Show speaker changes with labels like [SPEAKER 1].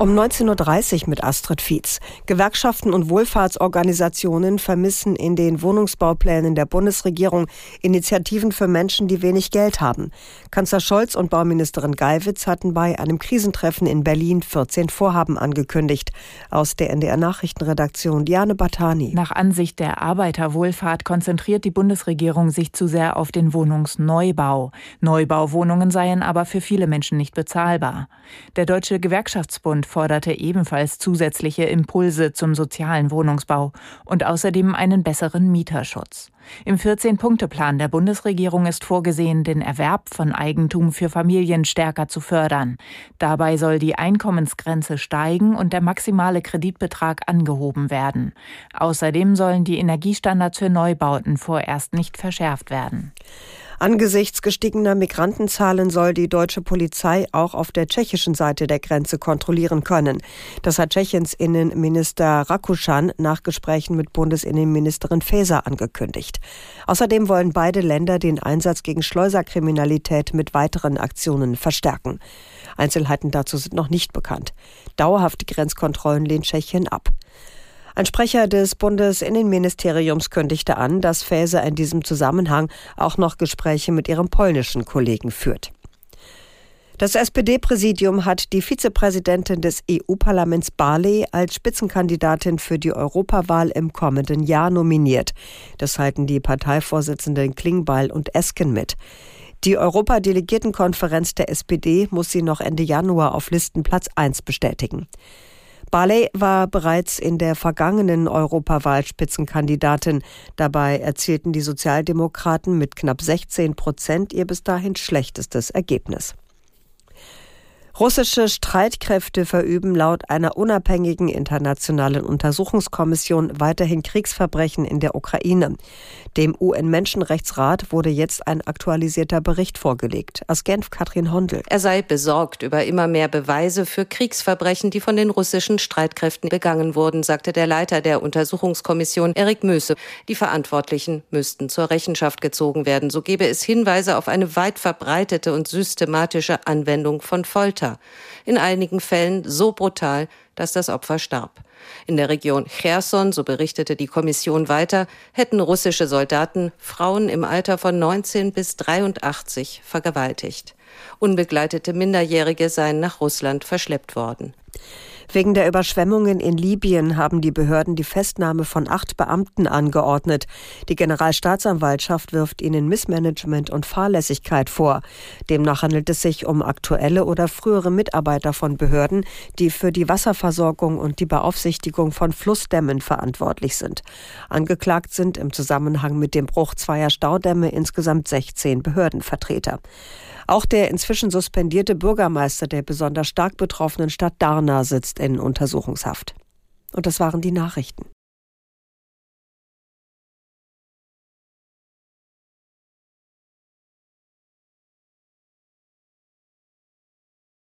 [SPEAKER 1] Um 19.30 Uhr mit Astrid Fietz. Gewerkschaften und Wohlfahrtsorganisationen vermissen in den Wohnungsbauplänen der Bundesregierung Initiativen für Menschen, die wenig Geld haben. Kanzler Scholz und Bauministerin Geiwitz hatten bei einem Krisentreffen in Berlin 14 Vorhaben angekündigt. Aus der NDR Nachrichtenredaktion Diane Batani.
[SPEAKER 2] Nach Ansicht der Arbeiterwohlfahrt konzentriert die Bundesregierung sich zu sehr auf den Wohnungsneubau. Neubauwohnungen seien aber für viele Menschen nicht bezahlbar. Der Deutsche Gewerkschaftsbund forderte ebenfalls zusätzliche Impulse zum sozialen Wohnungsbau und außerdem einen besseren Mieterschutz. Im 14-Punkte-Plan der Bundesregierung ist vorgesehen, den Erwerb von Eigentum für Familien stärker zu fördern. Dabei soll die Einkommensgrenze steigen und der maximale Kreditbetrag angehoben werden. Außerdem sollen die Energiestandards für Neubauten vorerst nicht verschärft werden.
[SPEAKER 1] Angesichts gestiegener Migrantenzahlen soll die deutsche Polizei auch auf der tschechischen Seite der Grenze kontrollieren können. Das hat Tschechiens Innenminister Rakuschan nach Gesprächen mit Bundesinnenministerin Faeser angekündigt. Außerdem wollen beide Länder den Einsatz gegen Schleuserkriminalität mit weiteren Aktionen verstärken. Einzelheiten dazu sind noch nicht bekannt. Dauerhafte Grenzkontrollen lehnt Tschechien ab. Ein Sprecher des Bundesinnenministeriums kündigte an, dass Faeser in diesem Zusammenhang auch noch Gespräche mit ihrem polnischen Kollegen führt. Das SPD-Präsidium hat die Vizepräsidentin des EU-Parlaments Barley als Spitzenkandidatin für die Europawahl im kommenden Jahr nominiert. Das halten die Parteivorsitzenden Klingbeil und Esken mit. Die Europadelegiertenkonferenz der SPD muss sie noch Ende Januar auf Listenplatz 1 bestätigen. Barley war bereits in der vergangenen Europawahl Spitzenkandidatin. Dabei erzielten die Sozialdemokraten mit knapp 16 Prozent ihr bis dahin schlechtestes Ergebnis. Russische Streitkräfte verüben laut einer unabhängigen internationalen Untersuchungskommission weiterhin Kriegsverbrechen in der Ukraine. Dem UN-Menschenrechtsrat wurde jetzt ein aktualisierter Bericht vorgelegt. Aus Genf Katrin Hondel.
[SPEAKER 3] Er sei besorgt über immer mehr Beweise für Kriegsverbrechen, die von den russischen Streitkräften begangen wurden, sagte der Leiter der Untersuchungskommission Erik Möse. Die Verantwortlichen müssten zur Rechenschaft gezogen werden. So gebe es Hinweise auf eine weit verbreitete und systematische Anwendung von Folter. In einigen Fällen so brutal, dass das Opfer starb. In der Region Cherson, so berichtete die Kommission weiter, hätten russische Soldaten Frauen im Alter von 19 bis 83 vergewaltigt. Unbegleitete Minderjährige seien nach Russland verschleppt worden.
[SPEAKER 1] Wegen der Überschwemmungen in Libyen haben die Behörden die Festnahme von acht Beamten angeordnet. Die Generalstaatsanwaltschaft wirft ihnen Missmanagement und Fahrlässigkeit vor. Demnach handelt es sich um aktuelle oder frühere Mitarbeiter von Behörden, die für die Wasserversorgung und die Beaufsichtigung von Flussdämmen verantwortlich sind. Angeklagt sind im Zusammenhang mit dem Bruch zweier Staudämme insgesamt 16 Behördenvertreter. Auch der inzwischen suspendierte Bürgermeister der besonders stark betroffenen Stadt Darna sitzt in Untersuchungshaft. Und das waren die Nachrichten.